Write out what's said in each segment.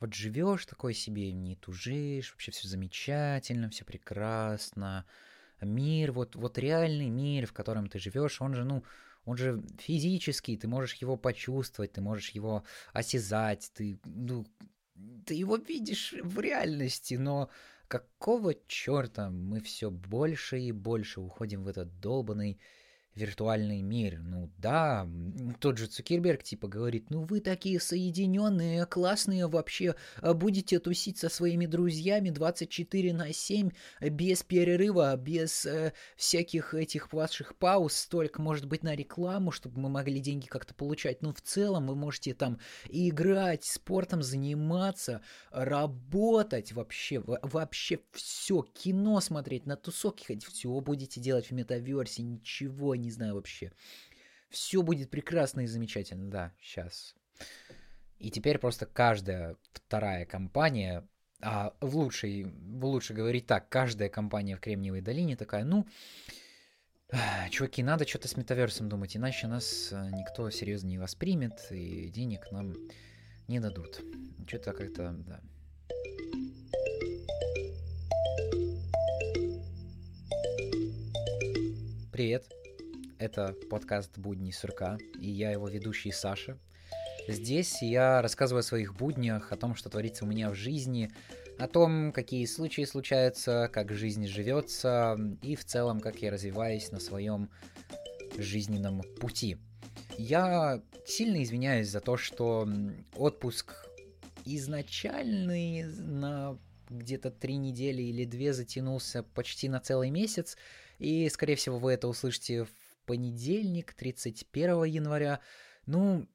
Вот живешь такой себе, не тужишь, вообще все замечательно, все прекрасно. Мир, вот, вот реальный мир, в котором ты живешь, он же, ну, он же физический, ты можешь его почувствовать, ты можешь его осязать, ты, ну, ты его видишь в реальности, но какого черта мы все больше и больше уходим в этот долбанный виртуальный мир. Ну да, тот же Цукерберг типа говорит, ну вы такие соединенные, классные вообще, а будете тусить со своими друзьями 24 на 7, без перерыва, без э, всяких этих ваших пауз, столько может быть на рекламу, чтобы мы могли деньги как-то получать. Но в целом вы можете там играть, спортом заниматься, работать вообще, вообще все, кино смотреть, на тусовки ходить, все будете делать в метаверсе, ничего не знаю вообще. Все будет прекрасно и замечательно, да, сейчас. И теперь просто каждая вторая компания, а в лучшей, лучше говорить так, каждая компания в Кремниевой долине такая, ну, чуваки, надо что-то с метаверсом думать, иначе нас э, никто серьезно не воспримет и денег нам не дадут. Что-то как-то, да. Привет. Это подкаст «Будни сурка», и я его ведущий Саша. Здесь я рассказываю о своих буднях, о том, что творится у меня в жизни, о том, какие случаи случаются, как жизнь живется, и в целом, как я развиваюсь на своем жизненном пути. Я сильно извиняюсь за то, что отпуск изначальный на где-то три недели или две затянулся почти на целый месяц, и, скорее всего, вы это услышите понедельник, 31 января. Ну,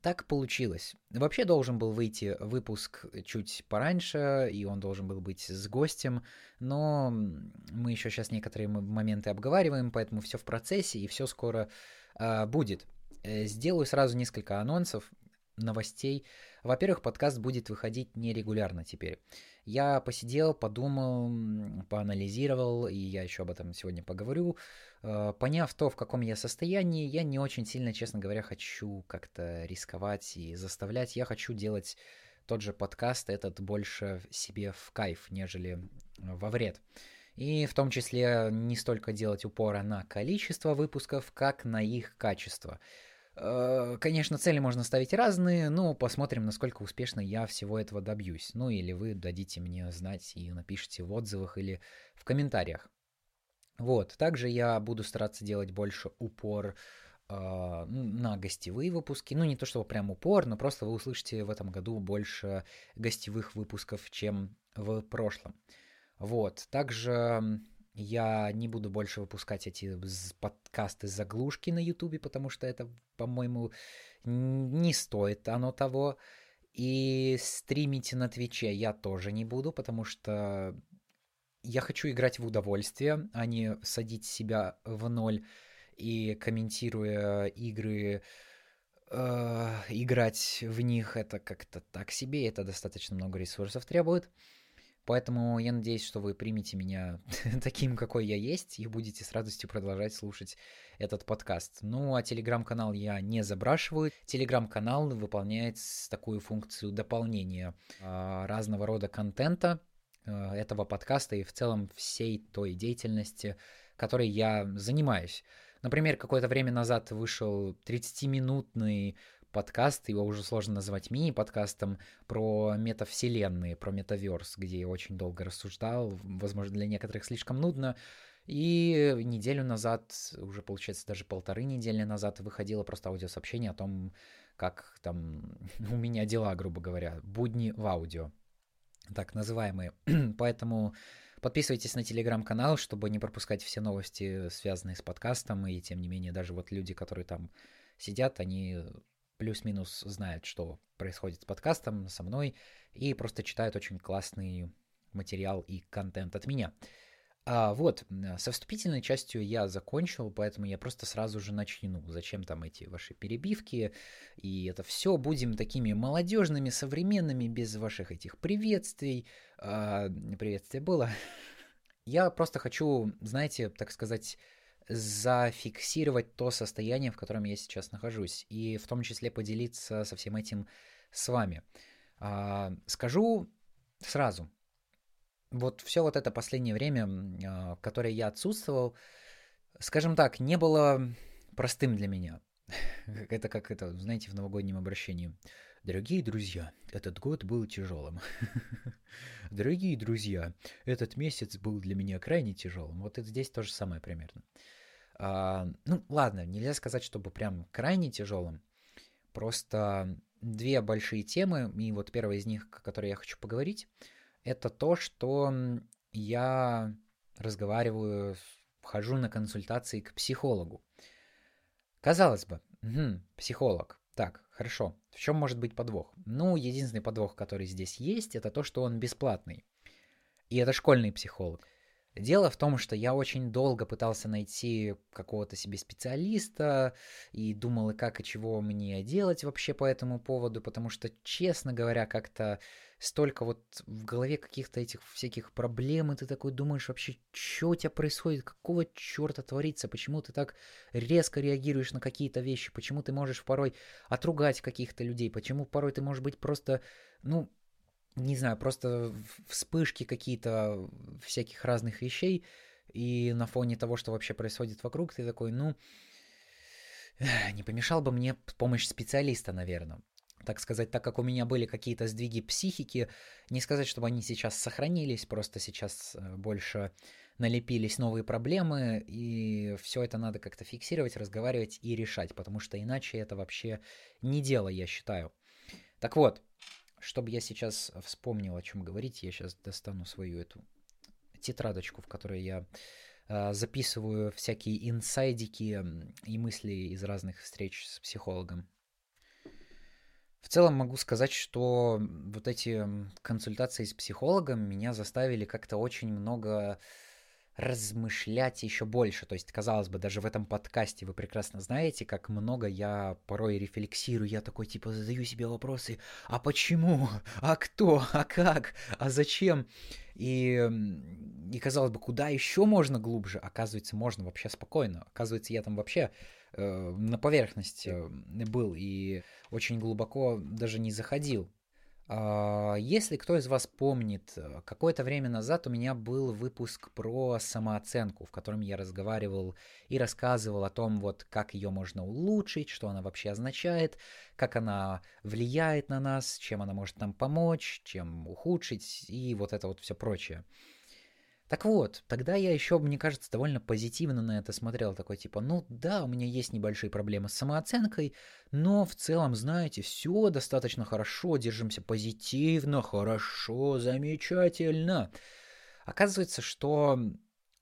так получилось. Вообще должен был выйти выпуск чуть пораньше, и он должен был быть с гостем, но мы еще сейчас некоторые моменты обговариваем, поэтому все в процессе и все скоро э, будет. Сделаю сразу несколько анонсов, новостей. Во-первых, подкаст будет выходить нерегулярно теперь. Я посидел, подумал, поанализировал, и я еще об этом сегодня поговорю. Э, поняв то, в каком я состоянии, я не очень сильно, честно говоря, хочу как-то рисковать и заставлять. Я хочу делать тот же подкаст, этот больше себе в кайф, нежели во вред. И в том числе не столько делать упора на количество выпусков, как на их качество. Э, конечно, цели можно ставить разные, но посмотрим, насколько успешно я всего этого добьюсь. Ну или вы дадите мне знать и напишите в отзывах или в комментариях. Вот, также я буду стараться делать больше упор э, на гостевые выпуски. Ну, не то чтобы прям упор, но просто вы услышите в этом году больше гостевых выпусков, чем в прошлом. Вот, также я не буду больше выпускать эти подкасты заглушки на Ютубе, потому что это, по-моему, не стоит оно того. И стримить на Твиче я тоже не буду, потому что я хочу играть в удовольствие, а не садить себя в ноль и комментируя игры, э, играть в них это как-то так себе, это достаточно много ресурсов требует. Поэтому я надеюсь, что вы примете меня таким, какой я есть, и будете с радостью продолжать слушать этот подкаст. Ну, а телеграм-канал я не забрашиваю. Телеграм-канал выполняет такую функцию дополнения э, разного рода контента э, этого подкаста и в целом всей той деятельности, которой я занимаюсь. Например, какое-то время назад вышел 30-минутный подкаст, его уже сложно назвать мини-подкастом, про метавселенные, про метаверс, где я очень долго рассуждал, возможно, для некоторых слишком нудно. И неделю назад, уже получается даже полторы недели назад, выходило просто аудиосообщение о том, как там у меня дела, грубо говоря, будни в аудио, так называемые. Поэтому подписывайтесь на телеграм-канал, чтобы не пропускать все новости, связанные с подкастом, и тем не менее даже вот люди, которые там сидят, они плюс-минус знают, что происходит с подкастом, со мной, и просто читают очень классный материал и контент от меня. А вот, со вступительной частью я закончил, поэтому я просто сразу же начну. Зачем там эти ваши перебивки? И это все будем такими молодежными, современными, без ваших этих приветствий. А, приветствие было. Я просто хочу, знаете, так сказать, зафиксировать то состояние, в котором я сейчас нахожусь, и в том числе поделиться со всем этим с вами. А, скажу сразу, вот все вот это последнее время, а, которое я отсутствовал, скажем так, не было простым для меня. Это как это, знаете, в новогоднем обращении. Дорогие друзья, этот год был тяжелым. Дорогие друзья, этот месяц был для меня крайне тяжелым. Вот это здесь то же самое примерно. А, ну, ладно, нельзя сказать, чтобы прям крайне тяжелым. Просто две большие темы, и вот первая из них, о которой я хочу поговорить, это то, что я разговариваю, хожу на консультации к психологу. Казалось бы, угу, психолог. Так, хорошо. В чем может быть подвох? Ну, единственный подвох, который здесь есть, это то, что он бесплатный. И это школьный психолог. Дело в том, что я очень долго пытался найти какого-то себе специалиста и думал, и как и чего мне делать вообще по этому поводу, потому что, честно говоря, как-то столько вот в голове каких-то этих всяких проблем, и ты такой думаешь вообще, что у тебя происходит, какого черта творится, почему ты так резко реагируешь на какие-то вещи, почему ты можешь порой отругать каких-то людей, почему порой ты можешь быть просто, ну, не знаю, просто вспышки какие-то всяких разных вещей, и на фоне того, что вообще происходит вокруг, ты такой, ну, не помешал бы мне помощь специалиста, наверное. Так сказать, так как у меня были какие-то сдвиги психики, не сказать, чтобы они сейчас сохранились, просто сейчас э, больше налепились новые проблемы, и все это надо как-то фиксировать, разговаривать и решать, потому что иначе это вообще не дело, я считаю. Так вот, чтобы я сейчас вспомнил, о чем говорить, я сейчас достану свою эту тетрадочку, в которой я э, записываю всякие инсайдики и мысли из разных встреч с психологом. В целом могу сказать, что вот эти консультации с психологом меня заставили как-то очень много размышлять еще больше. То есть, казалось бы, даже в этом подкасте вы прекрасно знаете, как много я порой рефлексирую. Я такой, типа, задаю себе вопросы, а почему? А кто? А как? А зачем? И, и казалось бы, куда еще можно глубже? Оказывается, можно вообще спокойно. Оказывается, я там вообще э, на поверхности был и очень глубоко даже не заходил. А, если кто из вас помнит, э, какое-то время назад у меня был выпуск про самооценку, в котором я разговаривал и рассказывал о том, вот как ее можно улучшить, что она вообще означает, как она влияет на нас, чем она может нам помочь, чем ухудшить и вот это вот все прочее. Так вот, тогда я еще, мне кажется, довольно позитивно на это смотрел, такой типа, ну да, у меня есть небольшие проблемы с самооценкой, но в целом, знаете, все достаточно хорошо, держимся позитивно, хорошо, замечательно. Оказывается, что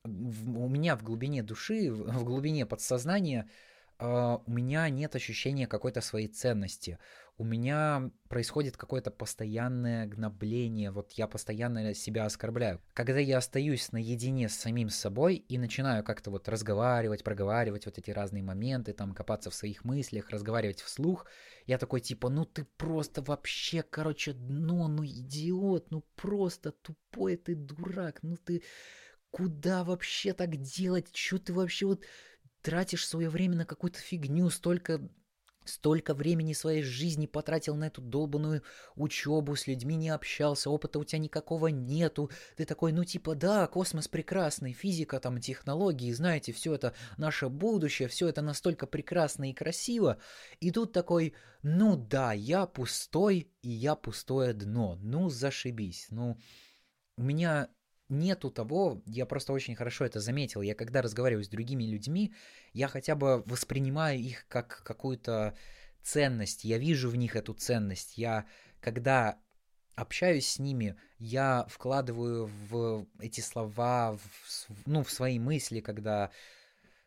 в, у меня в глубине души, в, в глубине подсознания Uh, у меня нет ощущения какой-то своей ценности у меня происходит какое-то постоянное гнобление, вот я постоянно себя оскорбляю. Когда я остаюсь наедине с самим собой и начинаю как-то вот разговаривать, проговаривать вот эти разные моменты, там копаться в своих мыслях, разговаривать вслух, я такой типа, ну ты просто вообще, короче, дно, ну идиот, ну просто тупой ты дурак, ну ты куда вообще так делать, что ты вообще вот тратишь свое время на какую-то фигню, столько Столько времени своей жизни потратил на эту долбанную учебу, с людьми не общался, опыта у тебя никакого нету. Ты такой, ну типа, да, космос прекрасный, физика, там, технологии, знаете, все это наше будущее, все это настолько прекрасно и красиво. И тут такой, ну да, я пустой, и я пустое дно, ну зашибись. Ну, у меня нету того, я просто очень хорошо это заметил, я когда разговариваю с другими людьми, я хотя бы воспринимаю их как какую-то ценность, я вижу в них эту ценность, я когда общаюсь с ними, я вкладываю в эти слова, в, ну, в свои мысли, когда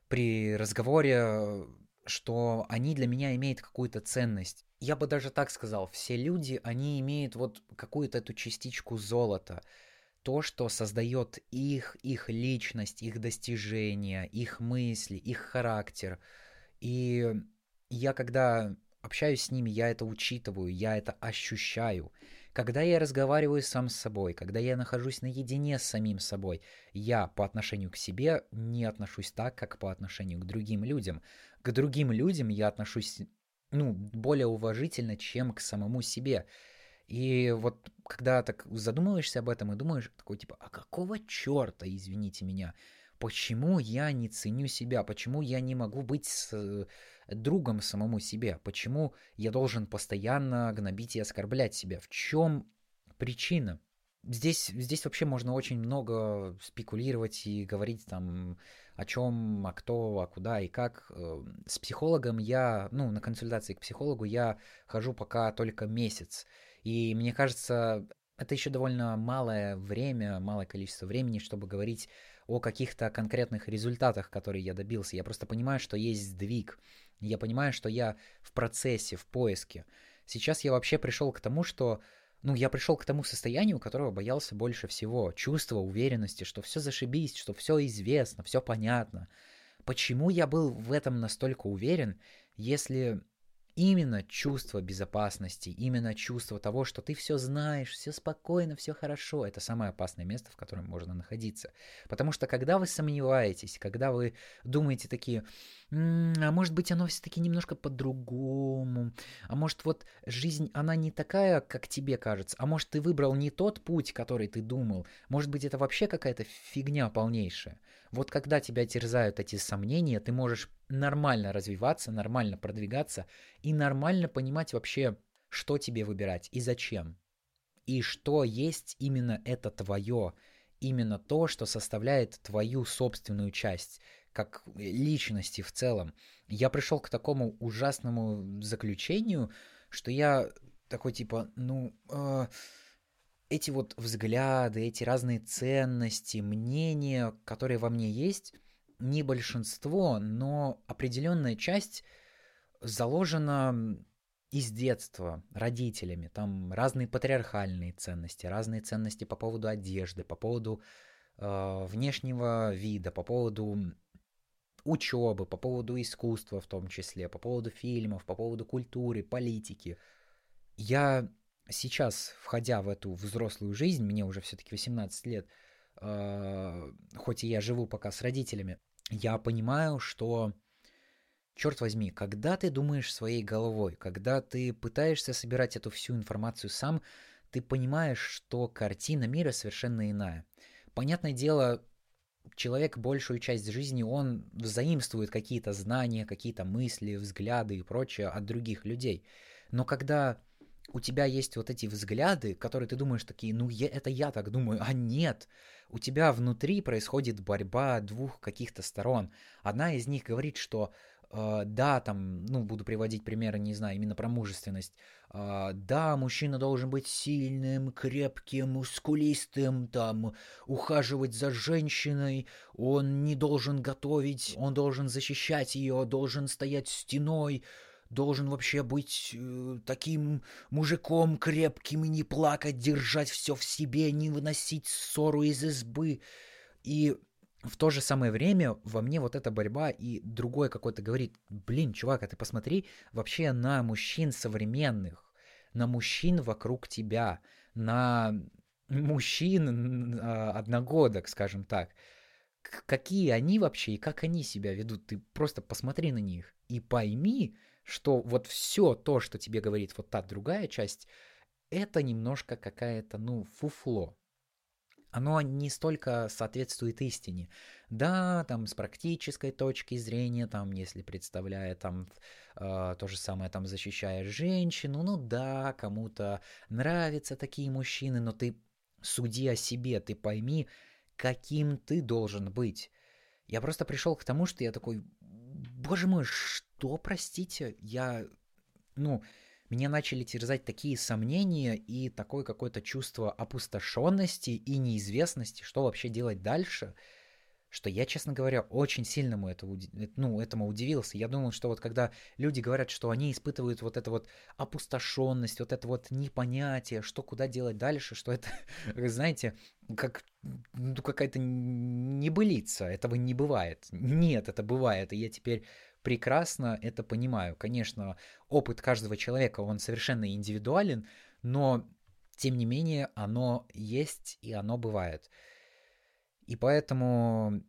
при разговоре, что они для меня имеют какую-то ценность. Я бы даже так сказал, все люди, они имеют вот какую-то эту частичку золота – то, что создает их, их личность, их достижения, их мысли, их характер. И я, когда общаюсь с ними, я это учитываю, я это ощущаю. Когда я разговариваю сам с собой, когда я нахожусь наедине с самим собой, я по отношению к себе не отношусь так, как по отношению к другим людям. К другим людям я отношусь, ну, более уважительно, чем к самому себе. И вот когда так задумываешься об этом и думаешь, такой типа, а какого черта, извините меня, почему я не ценю себя, почему я не могу быть с э, другом самому себе, почему я должен постоянно гнобить и оскорблять себя, в чем причина? Здесь, здесь вообще можно очень много спекулировать и говорить там о чем, а кто, а куда и как. Э, с психологом я, ну, на консультации к психологу я хожу пока только месяц. И мне кажется, это еще довольно малое время, малое количество времени, чтобы говорить о каких-то конкретных результатах, которые я добился. Я просто понимаю, что есть сдвиг. Я понимаю, что я в процессе, в поиске. Сейчас я вообще пришел к тому, что ну, я пришел к тому состоянию, которого боялся больше всего. Чувство уверенности, что все зашибись, что все известно, все понятно. Почему я был в этом настолько уверен, если именно чувство безопасности, именно чувство того, что ты все знаешь, все спокойно, все хорошо, это самое опасное место, в котором можно находиться. Потому что когда вы сомневаетесь, когда вы думаете такие, а может быть оно все-таки немножко по-другому, а может вот жизнь, она не такая, как тебе кажется, а может ты выбрал не тот путь, который ты думал, может быть это вообще какая-то фигня полнейшая. Вот когда тебя терзают эти сомнения, ты можешь нормально развиваться, нормально продвигаться и нормально понимать вообще, что тебе выбирать и зачем. И что есть именно это твое, именно то, что составляет твою собственную часть, как личности в целом. Я пришел к такому ужасному заключению, что я такой типа, ну, э, эти вот взгляды, эти разные ценности, мнения, которые во мне есть, не большинство, но определенная часть заложена из детства родителями. Там разные патриархальные ценности, разные ценности по поводу одежды, по поводу э, внешнего вида, по поводу учебы, по поводу искусства в том числе, по поводу фильмов, по поводу культуры, политики. Я сейчас, входя в эту взрослую жизнь, мне уже все-таки 18 лет, э, хоть и я живу пока с родителями, я понимаю, что, черт возьми, когда ты думаешь своей головой, когда ты пытаешься собирать эту всю информацию сам, ты понимаешь, что картина мира совершенно иная. Понятное дело, человек большую часть жизни, он взаимствует какие-то знания, какие-то мысли, взгляды и прочее от других людей. Но когда у тебя есть вот эти взгляды, которые ты думаешь такие, ну я, это я так думаю, а нет, у тебя внутри происходит борьба двух каких-то сторон. Одна из них говорит, что Uh, да, там, ну, буду приводить примеры, не знаю, именно про мужественность. Uh, да, мужчина должен быть сильным, крепким, мускулистым, там, ухаживать за женщиной, он не должен готовить, он должен защищать ее, должен стоять стеной, должен вообще быть э, таким мужиком крепким и не плакать, держать все в себе, не выносить ссору из избы. И в то же самое время во мне вот эта борьба и другой какой-то говорит, блин, чувак, а ты посмотри вообще на мужчин современных, на мужчин вокруг тебя, на мужчин одногодок, скажем так. Какие они вообще и как они себя ведут, ты просто посмотри на них и пойми, что вот все то, что тебе говорит вот та другая часть, это немножко какая-то, ну, фуфло. Оно не столько соответствует истине. Да, там с практической точки зрения, там, если представляя там э, то же самое, там защищая женщину, ну да, кому-то нравятся такие мужчины, но ты суди о себе, ты пойми, каким ты должен быть. Я просто пришел к тому, что я такой, боже мой, что, простите, я, ну, меня начали терзать такие сомнения и такое какое-то чувство опустошенности и неизвестности, что вообще делать дальше – что я, честно говоря, очень сильно ему это, ну, этому удивился. Я думал, что вот когда люди говорят, что они испытывают вот эту вот опустошенность, вот это вот непонятие, что куда делать дальше, что это, знаете, как ну, какая-то небылица, этого не бывает. Нет, это бывает, и я теперь прекрасно это понимаю. Конечно, опыт каждого человека, он совершенно индивидуален, но, тем не менее, оно есть и оно бывает. И поэтому,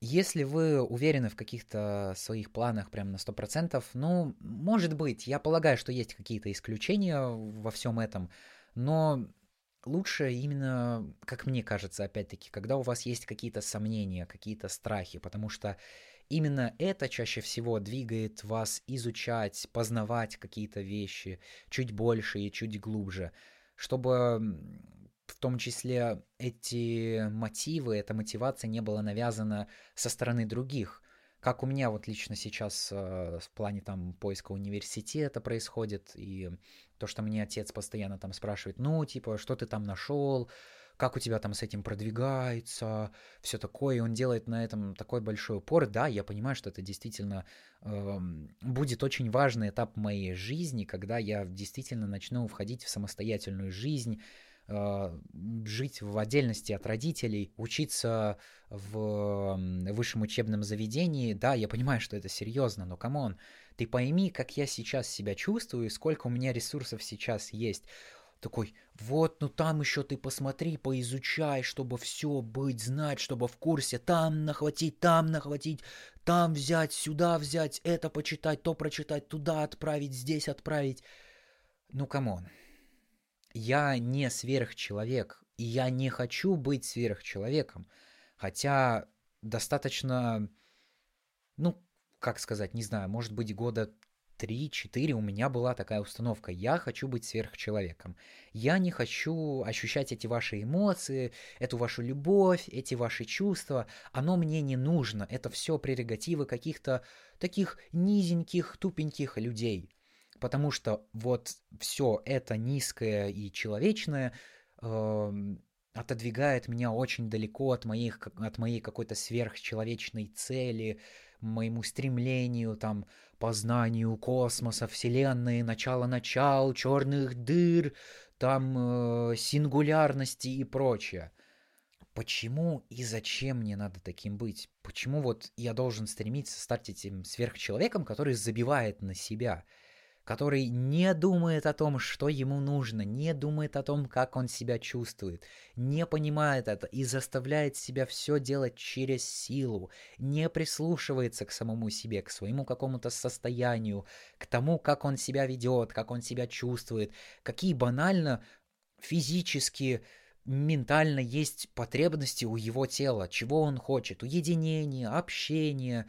если вы уверены в каких-то своих планах прям на 100%, ну, может быть, я полагаю, что есть какие-то исключения во всем этом, Но лучше именно, как мне кажется, опять-таки, когда у вас есть какие-то сомнения, какие-то страхи, потому что именно это чаще всего двигает вас изучать, познавать какие-то вещи чуть больше и чуть глубже, чтобы в том числе эти мотивы, эта мотивация не была навязана со стороны других. Как у меня вот лично сейчас э, в плане там поиска университета происходит, и то, что мне отец постоянно там спрашивает, ну, типа, что ты там нашел, как у тебя там с этим продвигается, все такое, и он делает на этом такой большой упор. Да, я понимаю, что это действительно э, будет очень важный этап моей жизни, когда я действительно начну входить в самостоятельную жизнь, жить в отдельности от родителей, учиться в высшем учебном заведении. Да, я понимаю, что это серьезно, но come on, ты пойми, как я сейчас себя чувствую, сколько у меня ресурсов сейчас есть такой, вот, ну там еще ты посмотри, поизучай, чтобы все быть, знать, чтобы в курсе, там нахватить, там нахватить, там взять, сюда взять, это почитать, то прочитать, туда отправить, здесь отправить. Ну, come on. Я не сверхчеловек, и я не хочу быть сверхчеловеком. Хотя достаточно, ну, как сказать, не знаю, может быть, года 3-4 у меня была такая установка. Я хочу быть сверхчеловеком. Я не хочу ощущать эти ваши эмоции, эту вашу любовь, эти ваши чувства. Оно мне не нужно. Это все прерогативы каких-то таких низеньких, тупеньких людей. Потому что вот все это низкое и человечное э, отодвигает меня очень далеко от, моих, от моей какой-то сверхчеловечной цели, моему стремлению там познанию космоса, вселенной, начала начал, черных дыр, там э, сингулярности и прочее. Почему и зачем мне надо таким быть? Почему вот я должен стремиться стать этим сверхчеловеком, который забивает на себя? Который не думает о том, что ему нужно, не думает о том, как он себя чувствует, не понимает это и заставляет себя все делать через силу, не прислушивается к самому себе, к своему какому-то состоянию, к тому, как он себя ведет, как он себя чувствует, какие банально физически ментально есть потребности у его тела, чего он хочет, уединения, общения,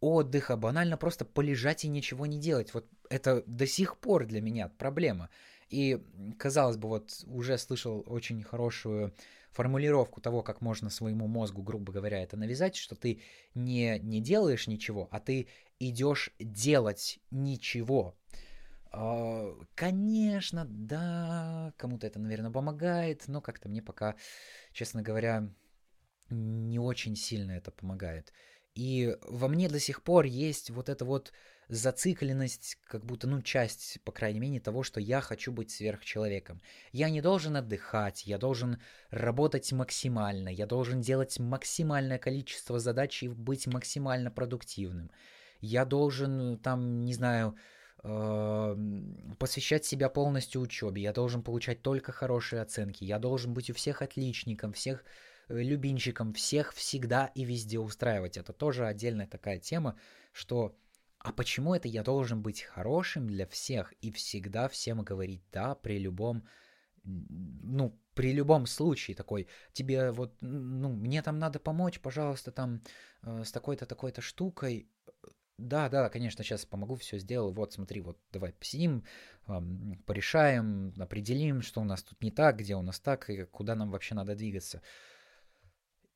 отдыха, банально просто полежать и ничего не делать. Вот это до сих пор для меня проблема. И, казалось бы, вот уже слышал очень хорошую формулировку того, как можно своему мозгу, грубо говоря, это навязать, что ты не, не делаешь ничего, а ты идешь делать ничего. А, конечно, да, кому-то это, наверное, помогает, но как-то мне пока, честно говоря, не очень сильно это помогает. И во мне до сих пор есть вот эта вот зацикленность, как будто, ну, часть, по крайней мере, того, что я хочу быть сверхчеловеком. Я не должен отдыхать, я должен работать максимально, я должен делать максимальное количество задач и быть максимально продуктивным. Я должен, там, не знаю, эм, посвящать себя полностью учебе, я должен получать только хорошие оценки, я должен быть у всех отличником, всех любимчиком всех всегда и везде устраивать. Это тоже отдельная такая тема, что а почему это я должен быть хорошим для всех и всегда всем говорить да при любом, ну, при любом случае такой, тебе вот, ну, мне там надо помочь, пожалуйста, там э, с такой-то, такой-то штукой, да, да, конечно, сейчас помогу, все сделал. Вот, смотри, вот давай посидим, порешаем, определим, что у нас тут не так, где у нас так, и куда нам вообще надо двигаться.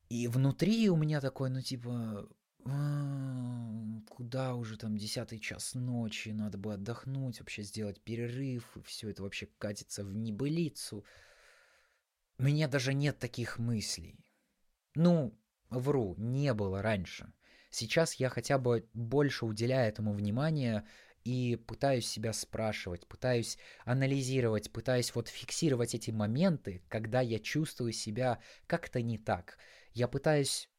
И внутри у меня такой, ну типа, «А, куда уже там десятый час ночи, надо бы отдохнуть, вообще сделать перерыв, и все это вообще катится в небылицу. У меня даже нет таких мыслей. Ну, вру, не было раньше. Сейчас я хотя бы больше уделяю этому внимания и пытаюсь себя спрашивать, пытаюсь анализировать, пытаюсь вот фиксировать эти моменты, когда я чувствую себя как-то не так – я пытаюсь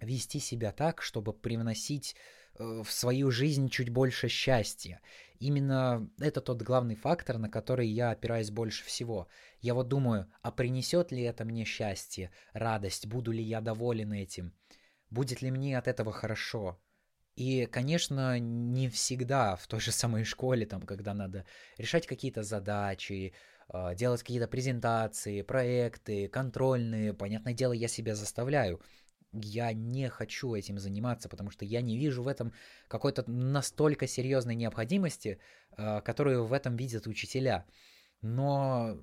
вести себя так, чтобы привносить э, в свою жизнь чуть больше счастья. Именно это тот главный фактор, на который я опираюсь больше всего. Я вот думаю, а принесет ли это мне счастье, радость, буду ли я доволен этим, будет ли мне от этого хорошо. И, конечно, не всегда в той же самой школе, там, когда надо решать какие-то задачи, делать какие-то презентации, проекты, контрольные. Понятное дело, я себя заставляю. Я не хочу этим заниматься, потому что я не вижу в этом какой-то настолько серьезной необходимости, э, которую в этом видят учителя. Но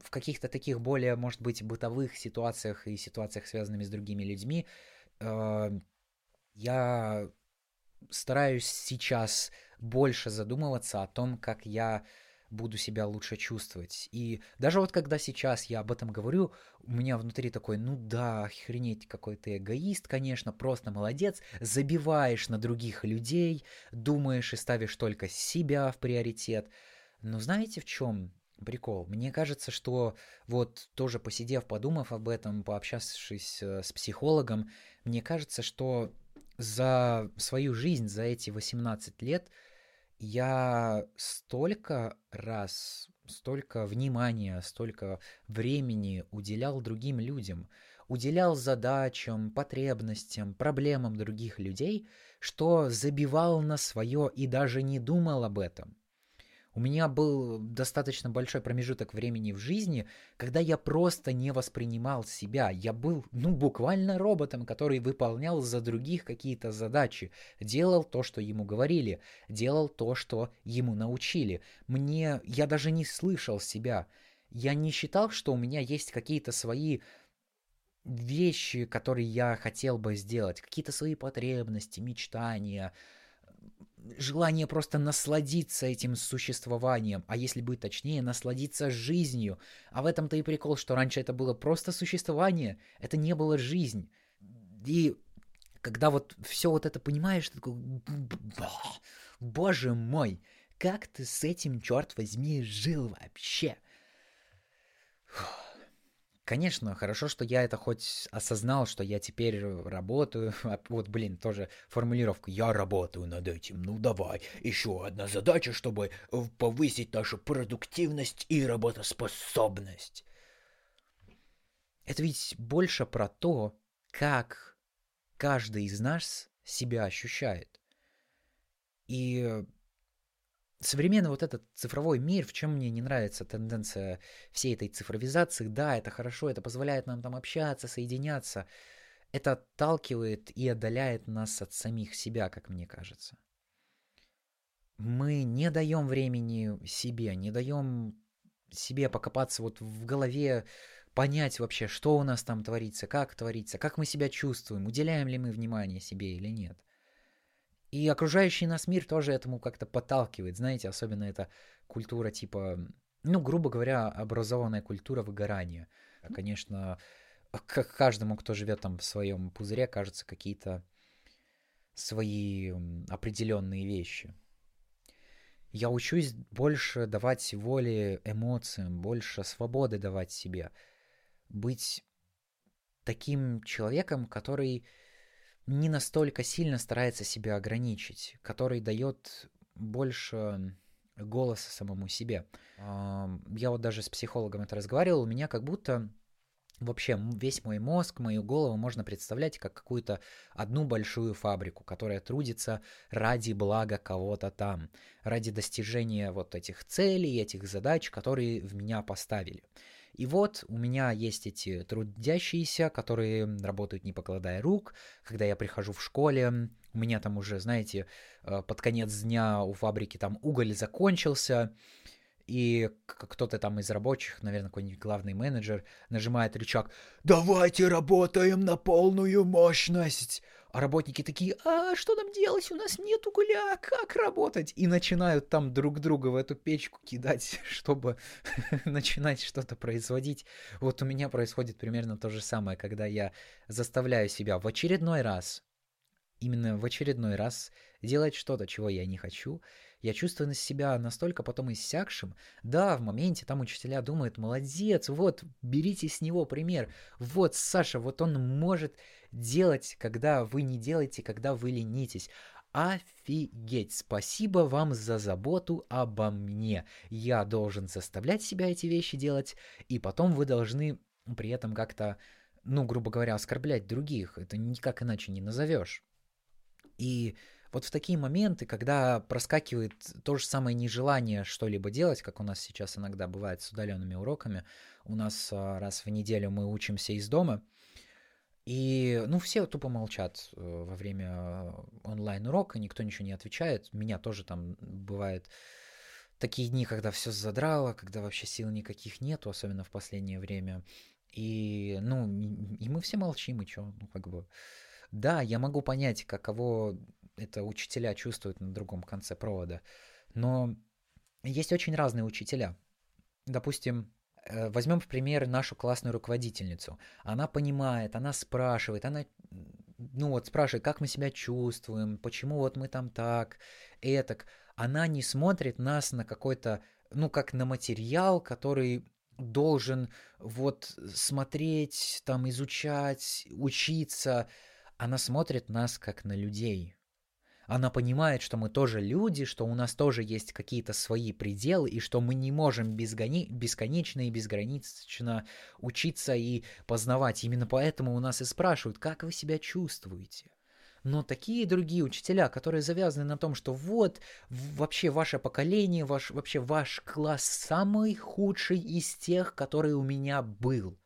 в каких-то таких более, может быть, бытовых ситуациях и ситуациях, связанными с другими людьми, э, я стараюсь сейчас больше задумываться о том, как я буду себя лучше чувствовать. И даже вот когда сейчас я об этом говорю, у меня внутри такой, ну да, охренеть, какой ты эгоист, конечно, просто молодец, забиваешь на других людей, думаешь и ставишь только себя в приоритет. Но знаете в чем прикол? Мне кажется, что вот тоже посидев, подумав об этом, пообщавшись э, с психологом, мне кажется, что за свою жизнь, за эти 18 лет, я столько раз, столько внимания, столько времени уделял другим людям, уделял задачам, потребностям, проблемам других людей, что забивал на свое и даже не думал об этом. У меня был достаточно большой промежуток времени в жизни, когда я просто не воспринимал себя. Я был, ну, буквально роботом, который выполнял за других какие-то задачи, делал то, что ему говорили, делал то, что ему научили. Мне, я даже не слышал себя. Я не считал, что у меня есть какие-то свои вещи, которые я хотел бы сделать, какие-то свои потребности, мечтания, желание просто насладиться этим существованием, а если быть точнее, насладиться жизнью. А в этом-то и прикол, что раньше это было просто существование, это не было жизнь. И когда вот все вот это понимаешь, ты такой, боже мой, как ты с этим, черт возьми, жил вообще? Фух. Конечно, хорошо, что я это хоть осознал, что я теперь работаю. А вот, блин, тоже формулировка. Я работаю над этим. Ну давай, еще одна задача, чтобы повысить нашу продуктивность и работоспособность. Это ведь больше про то, как каждый из нас себя ощущает. И современный вот этот цифровой мир, в чем мне не нравится тенденция всей этой цифровизации, да, это хорошо, это позволяет нам там общаться, соединяться, это отталкивает и отдаляет нас от самих себя, как мне кажется. Мы не даем времени себе, не даем себе покопаться вот в голове, понять вообще, что у нас там творится, как творится, как мы себя чувствуем, уделяем ли мы внимание себе или нет. И окружающий нас мир тоже этому как-то подталкивает, знаете, особенно эта культура типа, ну, грубо говоря, образованная культура выгорания. Конечно, к каждому, кто живет там в своем пузыре, кажутся какие-то свои определенные вещи. Я учусь больше давать воли эмоциям, больше свободы давать себе. Быть таким человеком, который не настолько сильно старается себя ограничить, который дает больше голоса самому себе. Я вот даже с психологом это разговаривал, у меня как будто вообще весь мой мозг, мою голову можно представлять как какую-то одну большую фабрику, которая трудится ради блага кого-то там, ради достижения вот этих целей, этих задач, которые в меня поставили. И вот у меня есть эти трудящиеся, которые работают не покладая рук. Когда я прихожу в школе, у меня там уже, знаете, э, под конец дня у фабрики там уголь закончился, и кто-то там из рабочих, наверное, какой-нибудь главный менеджер, нажимает рычаг «Давайте работаем на полную мощность!» А работники такие, а что нам делать? У нас нет угля, как работать? И начинают там друг друга в эту печку кидать, чтобы начинать что-то производить. Вот у меня происходит примерно то же самое, когда я заставляю себя в очередной раз, именно в очередной раз делать что-то, чего я не хочу, я чувствую на себя настолько потом иссякшим. Да, в моменте там учителя думают, молодец, вот, берите с него пример. Вот, Саша, вот он может делать, когда вы не делаете, когда вы ленитесь. Офигеть! Спасибо вам за заботу обо мне. Я должен заставлять себя эти вещи делать, и потом вы должны при этом как-то, ну, грубо говоря, оскорблять других. Это никак иначе не назовешь. И вот в такие моменты, когда проскакивает то же самое нежелание что-либо делать, как у нас сейчас иногда бывает с удаленными уроками, у нас а, раз в неделю мы учимся из дома, и, ну, все тупо молчат э, во время онлайн-урока, никто ничего не отвечает. Меня тоже там бывает такие дни, когда все задрало, когда вообще сил никаких нету, особенно в последнее время. И, ну, и мы все молчим, и что, ну, как бы... Да, я могу понять, каково это учителя чувствуют на другом конце провода, но есть очень разные учителя. Допустим, э, возьмем в пример нашу классную руководительницу. Она понимает, она спрашивает, она ну вот спрашивает, как мы себя чувствуем, почему вот мы там так, этак. Она не смотрит нас на какой-то, ну как на материал, который должен вот смотреть, там изучать, учиться. Она смотрит нас как на людей. Она понимает, что мы тоже люди, что у нас тоже есть какие-то свои пределы, и что мы не можем безгони... бесконечно и безгранично учиться и познавать. Именно поэтому у нас и спрашивают, как вы себя чувствуете. Но такие другие учителя, которые завязаны на том, что вот вообще ваше поколение, ваш, вообще ваш класс самый худший из тех, который у меня был.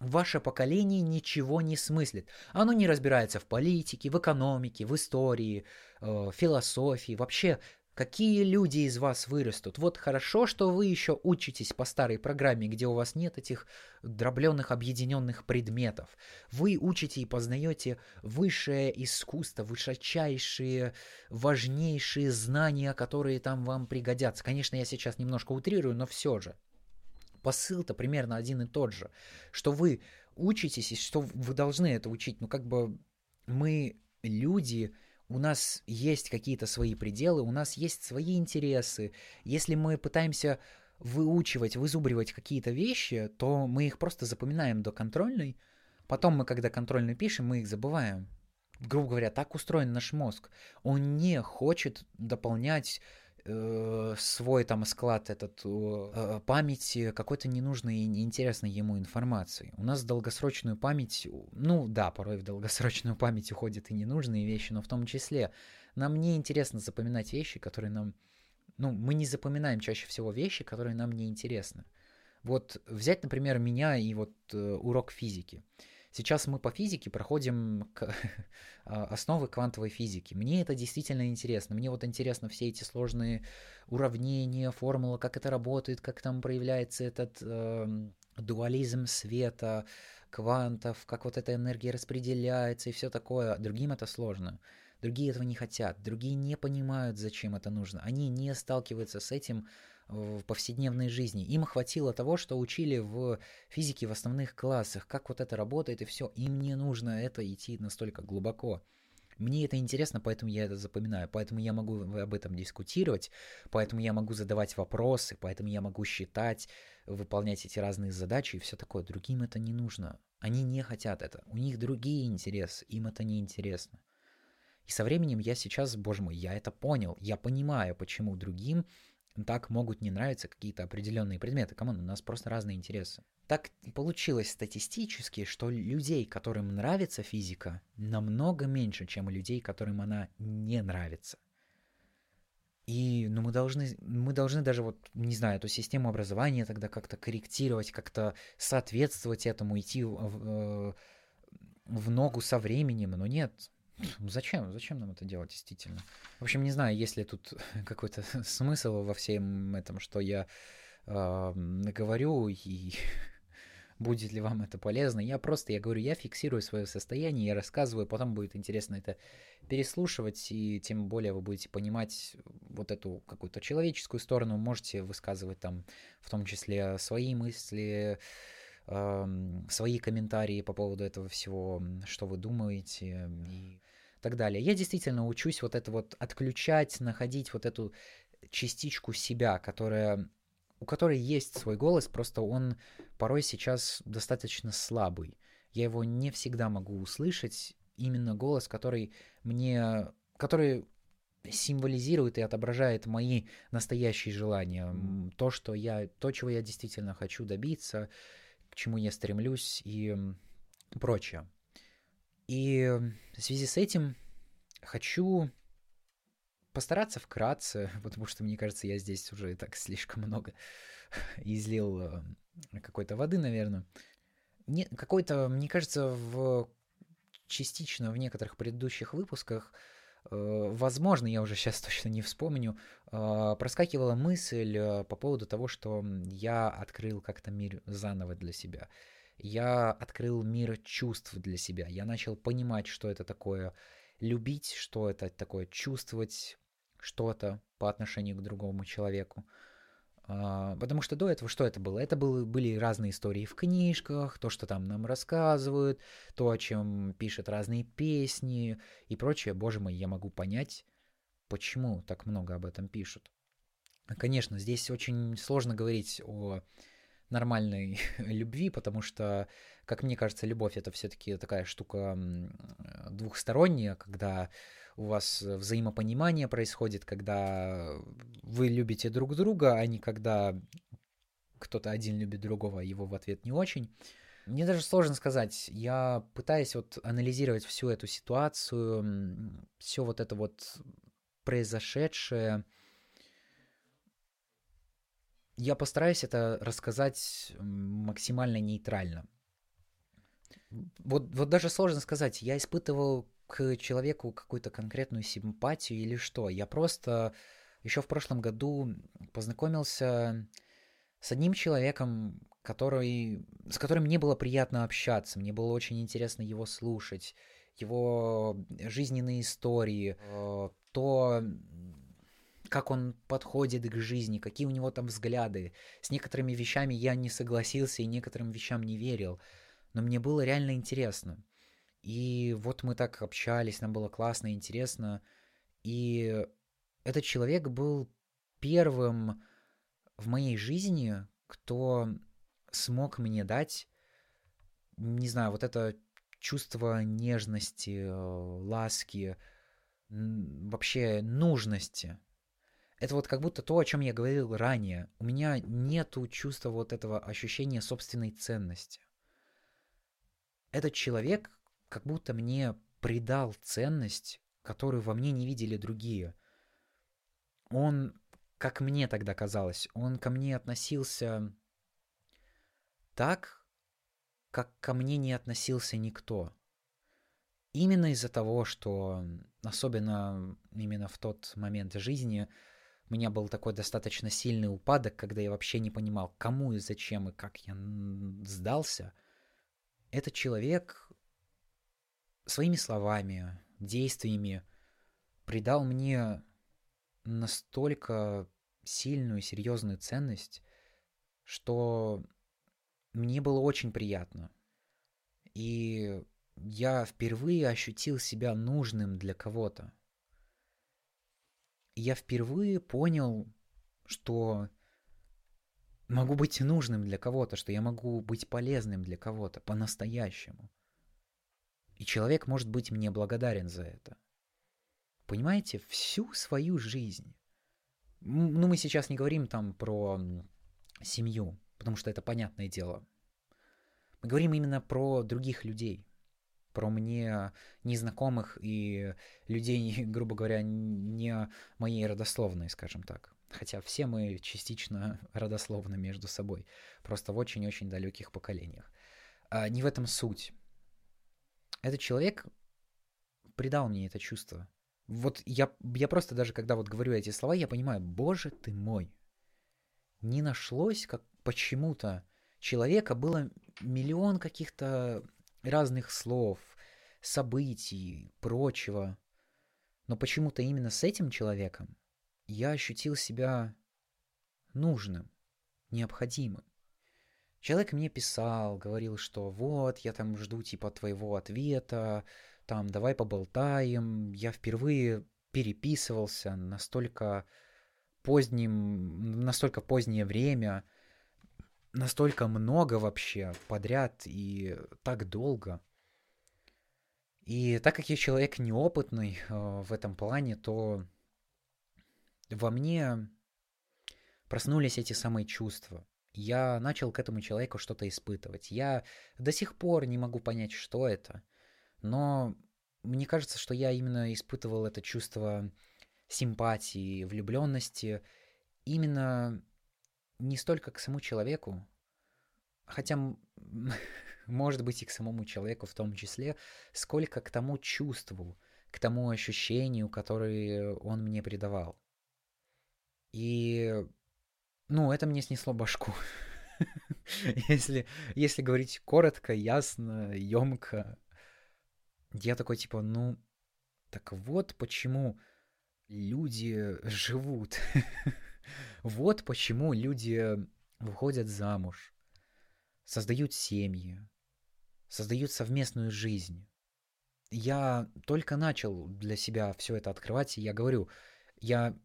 Ваше поколение ничего не смыслит. Оно не разбирается в политике, в экономике, в истории, э, философии. Вообще Какие люди из вас вырастут? Вот хорошо, что вы еще учитесь по старой программе, где у вас нет этих дробленных объединенных предметов. Вы учите и познаете высшее искусство, высочайшие, важнейшие знания, которые там вам пригодятся. Конечно, я сейчас немножко утрирую, но все же. Посыл-то примерно один и тот же, что вы учитесь и что вы должны это учить. Ну, как бы мы люди, у нас есть какие-то свои пределы, у нас есть свои интересы. Если мы пытаемся выучивать, вызубривать какие-то вещи, то мы их просто запоминаем до контрольной. Потом мы, когда контрольную пишем, мы их забываем. Грубо говоря, так устроен наш мозг. Он не хочет дополнять э, свой там склад этот э, памяти какой-то ненужной и неинтересной ему информации. У нас долгосрочную память, ну да, порой в долгосрочную память уходят и ненужные вещи, но в том числе нам не интересно запоминать вещи, которые нам, ну, мы не запоминаем чаще всего вещи, которые нам не интересны. Вот взять, например, меня и вот э, урок физики. Сейчас мы по физике проходим к, а, основы квантовой физики. Мне это действительно интересно. Мне вот интересно все эти сложные уравнения, формулы, как это работает, как там проявляется этот э, дуализм света, квантов, как вот эта энергия распределяется и все такое. Другим это сложно. Другие этого не хотят, другие не понимают, зачем это нужно. Они не сталкиваются с этим в повседневной жизни. Им хватило того, что учили в физике в основных классах, как вот это работает и все. Им не нужно это идти настолько глубоко. Мне это интересно, поэтому я это запоминаю, поэтому я могу об этом дискутировать, поэтому я могу задавать вопросы, поэтому я могу считать, выполнять эти разные задачи и все такое. Другим это не нужно. Они не хотят это. У них другие интересы, им это не интересно. И со временем я сейчас, боже мой, я это понял. Я понимаю, почему другим так могут не нравиться какие-то определенные предметы. Come on, у нас просто разные интересы. Так получилось статистически, что людей, которым нравится физика, намного меньше, чем людей, которым она не нравится. И ну, мы, должны, мы должны даже, вот, не знаю, эту систему образования тогда как-то корректировать, как-то соответствовать этому, идти в, в, в ногу со временем. Но нет, зачем? Зачем нам это делать, действительно? В общем, не знаю, есть ли тут какой-то смысл во всем этом, что я э, говорю, и будет ли вам это полезно. Я просто, я говорю, я фиксирую свое состояние, я рассказываю, потом будет интересно это переслушивать, и тем более вы будете понимать вот эту какую-то человеческую сторону, можете высказывать там в том числе свои мысли, свои комментарии по поводу этого всего, что вы думаете. И так далее. Я действительно учусь вот это вот отключать, находить вот эту частичку себя, которая у которой есть свой голос, просто он порой сейчас достаточно слабый. Я его не всегда могу услышать, именно голос, который мне, который символизирует и отображает мои настоящие желания, то, что я, то, чего я действительно хочу добиться, к чему я стремлюсь и прочее. И в связи с этим хочу постараться вкратце, потому что, мне кажется, я здесь уже так слишком много излил э, какой-то воды, наверное. Какой-то, мне кажется, в частично в некоторых предыдущих выпусках, э, возможно, я уже сейчас точно не вспомню, э, проскакивала мысль по поводу того, что я открыл как-то мир заново для себя. Я открыл мир чувств для себя. Я начал понимать, что это такое любить, что это такое чувствовать что-то по отношению к другому человеку. А, потому что до этого что это было? Это было, были разные истории в книжках, то, что там нам рассказывают, то, о чем пишут разные песни и прочее. Боже мой, я могу понять, почему так много об этом пишут. Конечно, здесь очень сложно говорить о нормальной любви, потому что, как мне кажется, любовь это все-таки такая штука двухсторонняя, когда у вас взаимопонимание происходит, когда вы любите друг друга, а не когда кто-то один любит другого, а его в ответ не очень. Мне даже сложно сказать. Я пытаюсь вот анализировать всю эту ситуацию, все вот это вот произошедшее. Я постараюсь это рассказать максимально нейтрально. Вот, вот даже сложно сказать. Я испытывал к человеку какую-то конкретную симпатию или что. Я просто еще в прошлом году познакомился с одним человеком, который, с которым мне было приятно общаться, мне было очень интересно его слушать, его жизненные истории, э, то, как он подходит к жизни, какие у него там взгляды. С некоторыми вещами я не согласился и некоторым вещам не верил, но мне было реально интересно. И вот мы так общались, нам было классно, интересно. И этот человек был первым в моей жизни, кто смог мне дать, не знаю, вот это чувство нежности, ласки, вообще нужности. Это вот как будто то, о чем я говорил ранее. У меня нету чувства вот этого ощущения собственной ценности. Этот человек как будто мне придал ценность, которую во мне не видели другие. Он, как мне тогда казалось, он ко мне относился так, как ко мне не относился никто. Именно из-за того, что, особенно именно в тот момент жизни, у меня был такой достаточно сильный упадок, когда я вообще не понимал, кому и зачем и как я сдался. Этот человек своими словами, действиями придал мне настолько сильную, серьезную ценность, что мне было очень приятно. И я впервые ощутил себя нужным для кого-то. Я впервые понял, что могу быть нужным для кого-то, что я могу быть полезным для кого-то по-настоящему. И человек может быть мне благодарен за это. Понимаете, всю свою жизнь. Ну, мы сейчас не говорим там про семью, потому что это понятное дело. Мы говорим именно про других людей, про мне незнакомых и людей, грубо говоря, не моей родословной, скажем так. Хотя все мы частично родословны между собой, просто в очень-очень далеких поколениях. А не в этом суть. Этот человек придал мне это чувство. Вот я, я просто даже, когда вот говорю эти слова, я понимаю, боже ты мой, не нашлось как почему-то человека, было миллион каких-то разных слов, событий, прочего. Но почему-то именно с этим человеком я ощутил себя нужным, необходимым. Человек мне писал, говорил, что вот, я там жду типа твоего ответа, там давай поболтаем. Я впервые переписывался настолько поздним, настолько позднее время, настолько много вообще подряд и так долго. И так как я человек неопытный э, в этом плане, то во мне проснулись эти самые чувства я начал к этому человеку что-то испытывать. Я до сих пор не могу понять, что это, но мне кажется, что я именно испытывал это чувство симпатии, влюбленности именно не столько к самому человеку, хотя, может быть, и к самому человеку в том числе, сколько к тому чувству, к тому ощущению, которое он мне придавал. И, ну, это мне снесло башку. если, если говорить коротко, ясно, емко, я такой типа, ну, так вот почему люди живут. вот почему люди выходят замуж, создают семьи, создают совместную жизнь. Я только начал для себя все это открывать, и я говорю, я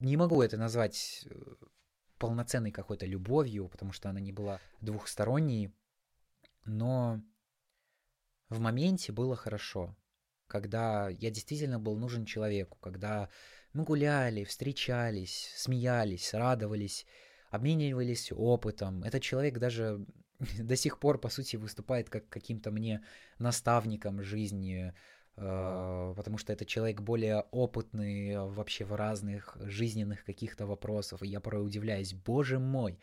не могу это назвать э, полноценной какой-то любовью, потому что она не была двухсторонней, но в моменте было хорошо, когда я действительно был нужен человеку, когда мы гуляли, встречались, смеялись, радовались, обменивались опытом. Этот человек даже до сих пор, по сути, выступает как каким-то мне наставником жизни, э, потому что это человек более опытный вообще в разных жизненных каких-то вопросах. И я порой удивляюсь, боже мой,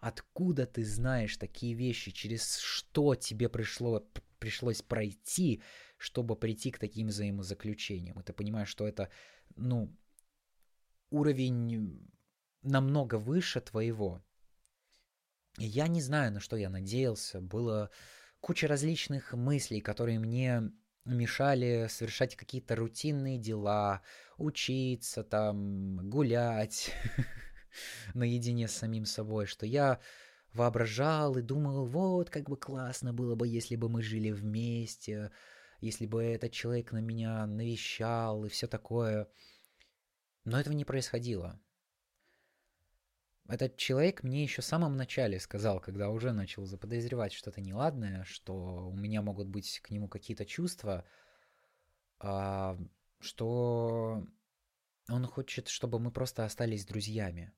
откуда ты знаешь такие вещи, через что тебе пришло, пришлось пройти, чтобы прийти к таким взаимозаключениям. И ты понимаешь, что это, ну, уровень намного выше твоего. И я не знаю, на что я надеялся. Было куча различных мыслей, которые мне мешали совершать какие-то рутинные дела, учиться там, гулять наедине с самим собой, что я воображал и думал, вот как бы классно было бы, если бы мы жили вместе, если бы этот человек на меня навещал и все такое. Но этого не происходило. Этот человек мне еще в самом начале сказал, когда уже начал заподозревать что-то неладное, что у меня могут быть к нему какие-то чувства, а, что он хочет, чтобы мы просто остались друзьями.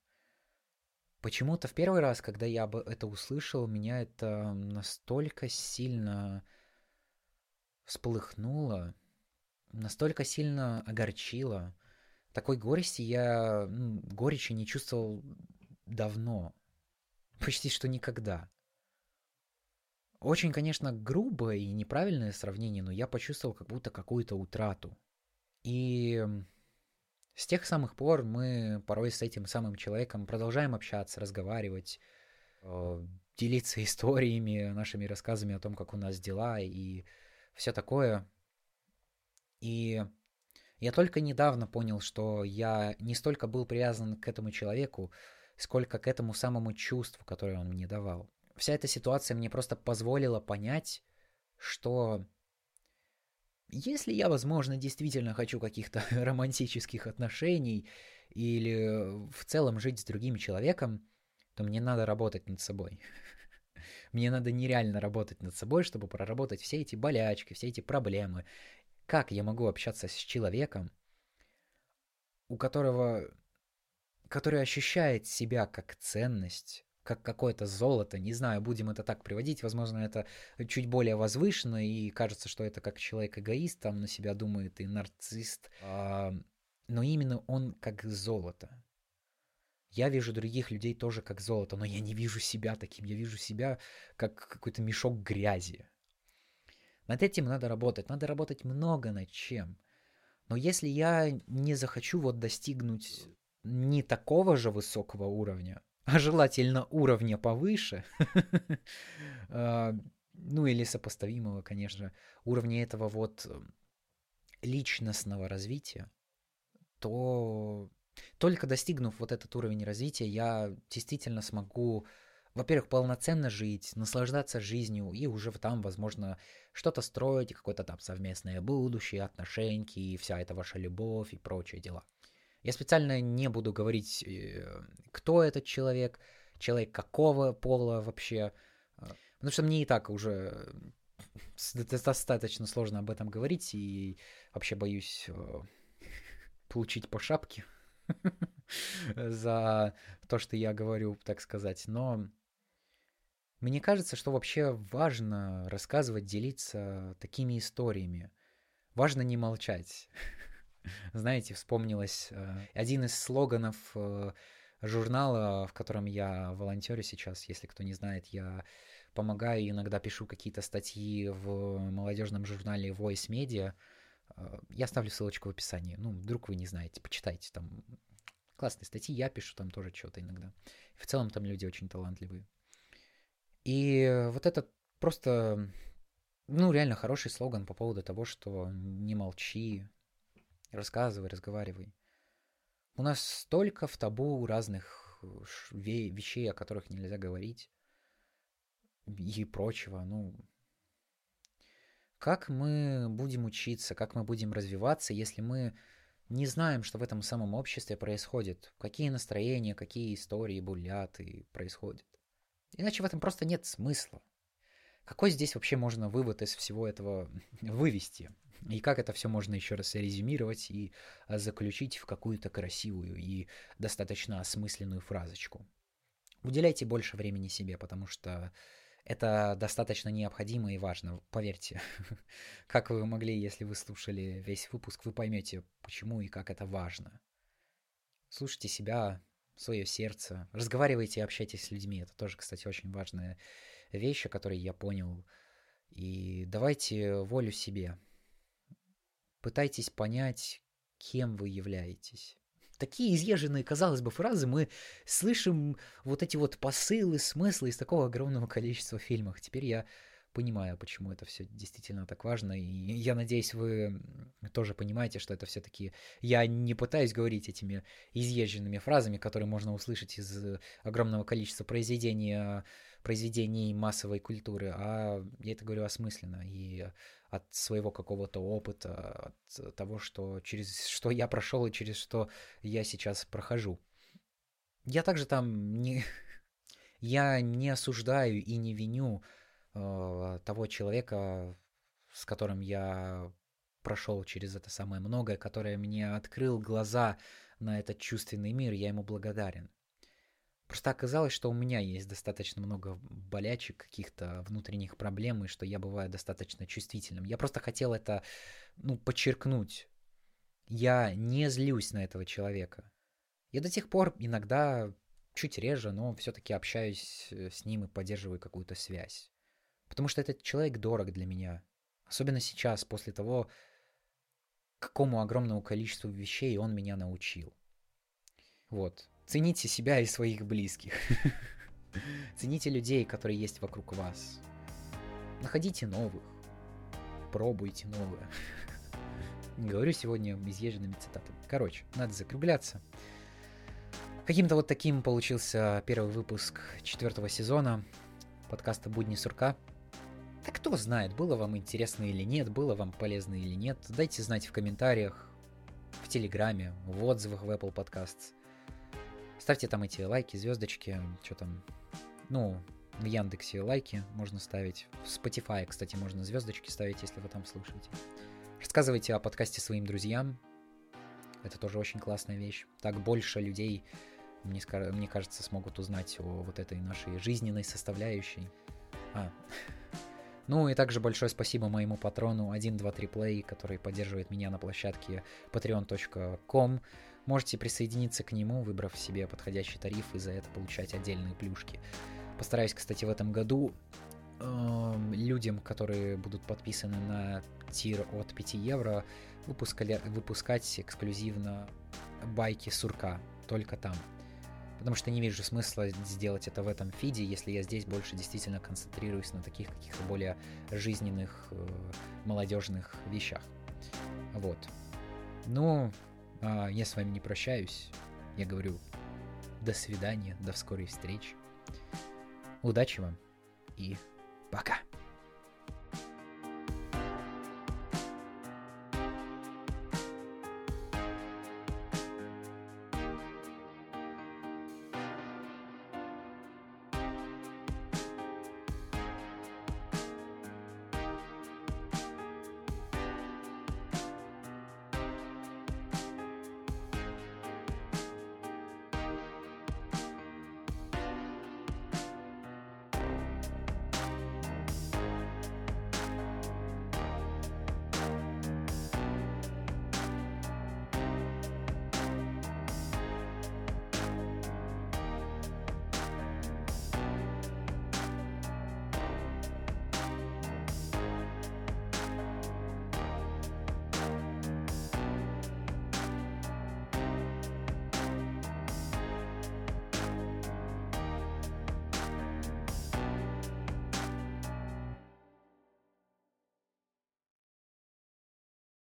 Почему-то в первый раз, когда я бы это услышал, меня это настолько сильно всполыхнуло, настолько сильно огорчило. Такой горести я, ну, горечи не чувствовал давно. Почти что никогда. Очень, конечно, грубое и неправильное сравнение, но я почувствовал как будто какую-то утрату. И с тех самых пор мы порой с этим самым человеком продолжаем общаться, разговаривать, э, делиться историями, нашими рассказами о том, как у нас дела и все такое. И я только недавно понял, что я не столько был привязан к этому человеку, сколько к этому самому чувству, которое он мне давал. Вся эта ситуация мне просто позволила понять, что если я, возможно, действительно хочу каких-то романтических отношений или в целом жить с другим человеком, то мне надо работать над собой. Мне надо нереально работать над собой, чтобы проработать все эти болячки, все эти проблемы. Как я могу общаться с человеком, у которого, который ощущает себя как ценность, как какое-то золото, не знаю, будем это так приводить, возможно, это чуть более возвышенно, и кажется, что это как человек-эгоист, там на себя думает и нарцисст, а, но именно он как золото. Я вижу других людей тоже как золото, но я не вижу себя таким, я вижу себя как какой-то мешок грязи. Над этим надо работать, надо работать много над чем. Но если я не захочу вот достигнуть не такого же высокого уровня, а желательно уровня повыше, а, ну или сопоставимого, конечно, уровня этого вот личностного развития, то только достигнув вот этот уровень развития, я действительно смогу, во-первых, полноценно жить, наслаждаться жизнью и уже там, возможно, что-то строить, какое-то там совместное будущее, отношения, и вся эта ваша любовь и прочие дела. Я специально не буду говорить, э, кто этот человек, человек какого пола вообще, а, потому что мне и так уже достаточно сложно об этом говорить, и вообще боюсь э, получить по шапке за то, что я говорю, так сказать. Но мне кажется, что вообще важно рассказывать, делиться такими историями. Важно не молчать. Знаете, вспомнилось э, один из слоганов э, журнала, в котором я волонтерю сейчас, если кто не знает, я помогаю, иногда пишу какие-то статьи в молодежном журнале Voice Media. Э, я оставлю ссылочку в описании. Ну, вдруг вы не знаете, почитайте там классные статьи, я пишу там тоже что-то иногда. В целом там люди очень талантливые. И вот это просто, ну, реально хороший слоган по поводу того, что не молчи, рассказывай, разговаривай. У нас столько в табу разных вещей, о которых нельзя говорить и прочего. Ну, как мы будем учиться, как мы будем развиваться, если мы не знаем, что в этом самом обществе происходит, какие настроения, какие истории булят и происходят. Иначе в этом просто нет смысла. Какой здесь вообще можно вывод из всего этого вывести? И как это все можно еще раз резюмировать и заключить в какую-то красивую и достаточно осмысленную фразочку? Уделяйте больше времени себе, потому что это достаточно необходимо и важно, поверьте. Как вы могли, если вы слушали весь выпуск, вы поймете, почему и как это важно. Слушайте себя, свое сердце, разговаривайте и общайтесь с людьми. Это тоже, кстати, очень важная вещь, о которой я понял. И давайте волю себе. Пытайтесь понять, кем вы являетесь такие изъезженные, казалось бы, фразы мы слышим вот эти вот посылы, смыслы из такого огромного количества фильмов. Теперь я понимаю, почему это все действительно так важно. И я надеюсь, вы тоже понимаете, что это все-таки... Я не пытаюсь говорить этими изъезженными фразами, которые можно услышать из огромного количества произведений, произведений массовой культуры, а я это говорю осмысленно. И от своего какого-то опыта, от того, что через что я прошел и через что я сейчас прохожу. Я также там не... Я не осуждаю и не виню э, того человека, с которым я прошел через это самое многое, которое мне открыл глаза на этот чувственный мир, я ему благодарен. Просто оказалось, что у меня есть достаточно много болячек, каких-то внутренних проблем, и что я бываю достаточно чувствительным. Я просто хотел это, ну, подчеркнуть. Я не злюсь на этого человека. Я до тех пор иногда чуть реже, но все-таки общаюсь э, с ним и поддерживаю какую-то связь. Потому что этот человек дорог для меня. Особенно сейчас, после того, какому огромному количеству вещей он меня научил. Вот. Цените себя и своих близких. Цените людей, которые есть вокруг вас. Находите новых. Пробуйте новое. Говорю сегодня изъезженными цитатами. Короче, надо закругляться. Каким-то вот таким получился первый выпуск четвертого сезона подкаста «Будни сурка». Да кто знает, было вам интересно или нет, было вам полезно или нет. Дайте знать в комментариях, в Телеграме, в отзывах в Apple Podcasts. Ставьте там эти лайки, звездочки, что там, ну, в Яндексе лайки можно ставить. В Spotify, кстати, можно звездочки ставить, если вы там слушаете. Рассказывайте о подкасте своим друзьям. Это тоже очень классная вещь. Так больше людей, мне, мне кажется, смогут узнать о вот этой нашей жизненной составляющей. А. Ну и также большое спасибо моему патрону 123 Play, который поддерживает меня на площадке patreon.com Можете присоединиться к нему, выбрав себе подходящий тариф и за это получать отдельные плюшки. Постараюсь, кстати, в этом году э, людям, которые будут подписаны на тир от 5 евро, выпускали, выпускать эксклюзивно байки сурка, только там. Потому что не вижу смысла сделать это в этом фиде, если я здесь больше действительно концентрируюсь на таких каких-то более жизненных, э, молодежных вещах. Вот. Ну, а, я с вами не прощаюсь. Я говорю до свидания, до скорой встречи. Удачи вам и пока.